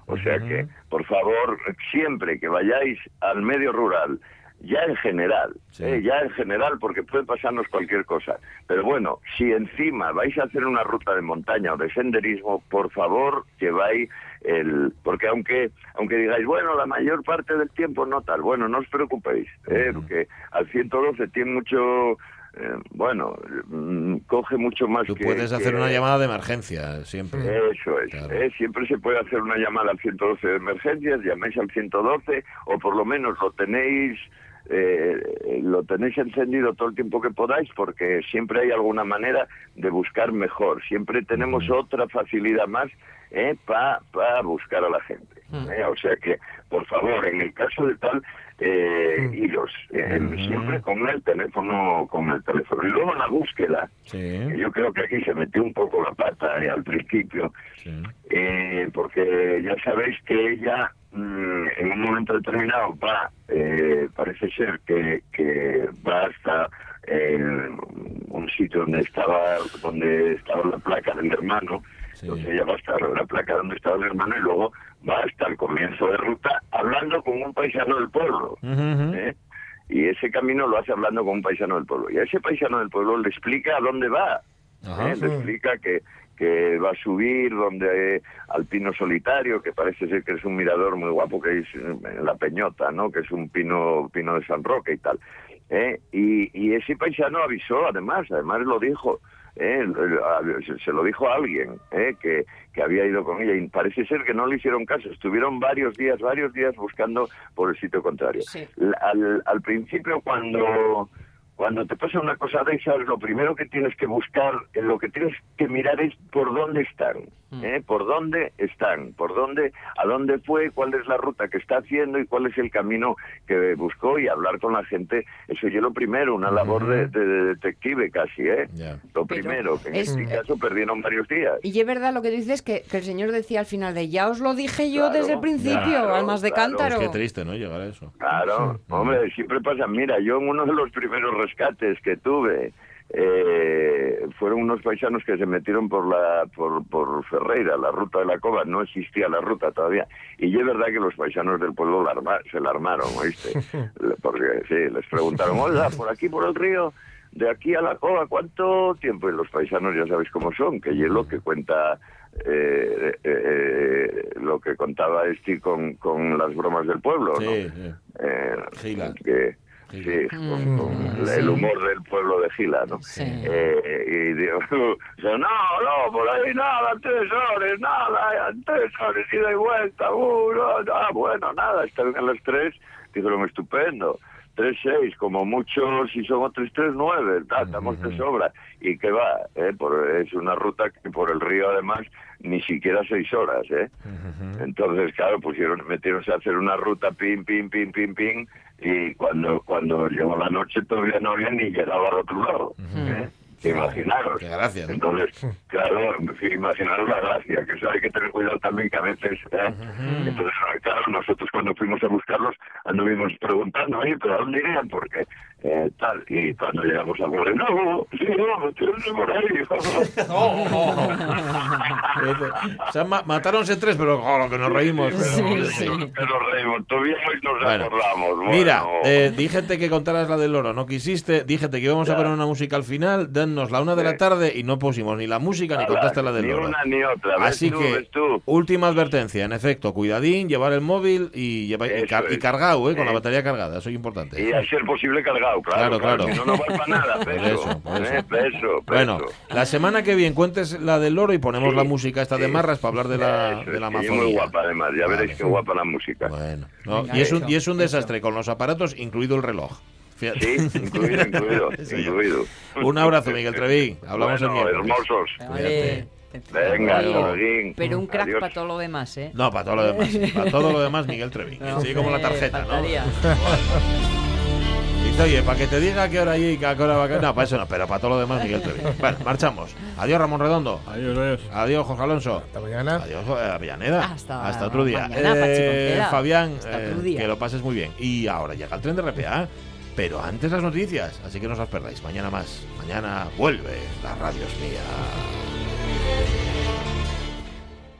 O sea que, por favor, siempre que vayáis al medio rural, ya en general, eh, ya en general, porque puede pasarnos cualquier cosa. Pero bueno, si encima vais a hacer una ruta de montaña o de senderismo, por favor, lleváis el... Porque aunque aunque digáis, bueno, la mayor parte del tiempo no tal, bueno, no os preocupéis, eh, porque al 112 tiene mucho... eh, bueno, mm, coge mucho más Tú que- puedes hacer que- una llamada de emergencia siempre. eso es. ¿eh? Siempre se puede hacer una llamada al 112 de emergencias, llaméis al 112 o por lo menos lo tenéis eh, lo tenéis encendido todo el tiempo que podáis porque siempre hay alguna manera de buscar mejor. Siempre tenemos otra facilidad más para buscar a la gente. ¿eh? O sea que, por favor, en el caso de tal, eh, iros eh, siempre con el teléfono, con el teléfono. Y luego la búsqueda, que yo creo que aquí se metió un poco la pata eh, al principio, eh, porque ya sabéis que ella mm, en un momento determinado va, eh, parece ser que, que va hasta eh, un sitio donde estaba donde estaba la placa del hermano, entonces ella va hasta la placa donde estaba el hermano y luego va hasta el comienzo de ruta hablando con un paisano del pueblo. ¿eh? Y ese camino lo hace hablando con un paisano del pueblo. Y a ese paisano del pueblo le explica a dónde va. Ajá. ¿eh? Le explica que, que va a subir donde al pino solitario, que parece ser que es un mirador muy guapo que es en la Peñota, ¿no? Que es un pino pino de San Roque y tal. ¿eh? Y, y ese paisano avisó, además, además lo dijo. ¿Eh? Se- lo dijo a alguien ¿eh? que, que había ido con ella y parece ser que no le hicieron caso. Estuvieron varios días, varios días buscando por el sitio contrario. Al, al principio cuando cuando te pasa una cosa de esas, lo primero que tienes que buscar, eh, lo que tienes que mirar es por dónde están, Mm. ¿eh? por dónde están, por dónde, a dónde fue, cuál es la ruta que está haciendo y cuál es el camino que buscó y hablar con la gente. Eso yo lo primero, una labor de, de- de detective casi, ¿eh? Lo primero, que en es- este caso perdieron varios días. Y es verdad lo que dices que, que el señor decía al final de ya os lo dije yo Claro, desde el principio, claro, almas de claro. cántaro. Qué triste, ¿no? Llegar a eso. Claro, hombre, siempre pasa. Mira, yo en uno de los primeros rescates que tuve, eh, fueron unos paisanos que se metieron por la por, por Ferreira, la ruta de la cova, no existía la ruta todavía. Y es verdad que los paisanos del pueblo la arma- se la armaron, ¿oíste? Porque sí, les preguntaron, oiga, por aquí, por el río, de aquí a la cova, ¿cuánto tiempo? Y los paisanos ya sabéis cómo son, que hielo que cuenta eh, eh, eh, lo que contaba este con, con las bromas del pueblo, ¿no? Sí, sí. Eh, que, sí, con, con el humor del pueblo de Gila, ¿no? Eh, y digo, no, no, por ahí nada, tres horas, nada, tres horas ida y vuelta, uh, no, no, bueno, nada, están a las tres, dijeron, estupendo. Tres, seis, como mucho, si son tres, tres, nueve, ta, estamos de sobra. ¿Y qué va? eh, por, es una ruta que por el río, además, ni siquiera seis horas, ¿eh? Entonces, claro, pusieron, metieron a hacer una ruta pim, pim, pim, pim, pim, y cuando cuando llegó la noche todavía no había ni llegado al otro lado. ¿eh? Imaginaros. Qué gracia, ¿no? Entonces, claro, imaginaros la gracia, que eso hay que tener cuidado también, que a veces, ¿eh? Entonces, claro, nosotros cuando fuimos a buscarlos anduvimos preguntando, oye, pero ¿a dónde irían? Porque eh, tal, y cuando llegamos a Moreno, no, sí, no, tienes por ahí. O sea, ma- matáronse tres, pero oh, lo que nos reímos. pero- Que nos reímos, todavía hoy nos Bueno, acordamos. Bueno, Mira, eh, díjete que contaras la del loro, no quisiste, díjete que íbamos a poner una música al final, dennos la una de la tarde y no pusimos ni la música ni contaste la del ni loro. una ni otra, ves Así tú, que, ves tú. última advertencia, en efecto, cuidadín, llevar el móvil y, lleva- y, car- y cargado, eh, con la batería cargada, eso es importante. Y a ser posible cargado, claro. Claro, claro. Si no, no vale para nada. Por Peso, eso, por eso. eh, peso, Bueno, peso. la semana que viene cuentes la del loro y ponemos la música esta de Marras para hablar de la, de la sí, muy Amazonía. guapa además, ya veréis qué guapa la música. Bueno, No, y, es un, y es un desastre con los aparatos, incluido el reloj. Sí, incluido, incluido, Sí, incluido. Un abrazo, Miguel Trevi. Hablamos Bueno, el miércoles. hermosos. Vale. Venga, Joaquín. Pero un crack para todo lo demás, ¿eh? No, para todo lo demás. Para todo lo demás, Miguel Trevi. No, sí, como la tarjeta, ¿no? Dice, oye, para que te diga qué hora hay y a qué hora va a caer. No, para eso no, pero para todo lo demás, Miguel Trevi. Bueno, marchamos. Adiós, Ramón Redondo. Adiós, adiós. Adiós, Jorge Alonso. Hasta mañana. Adiós, eh, Avellaneda. Hasta otro día. mañana, Eh. Fabián, Hasta eh, otro día. que lo pases muy bien. Y ahora llega el tren de RPA. Pero antes las noticias, así que no os las perdáis. Mañana más. Mañana vuelve. La radio es mía.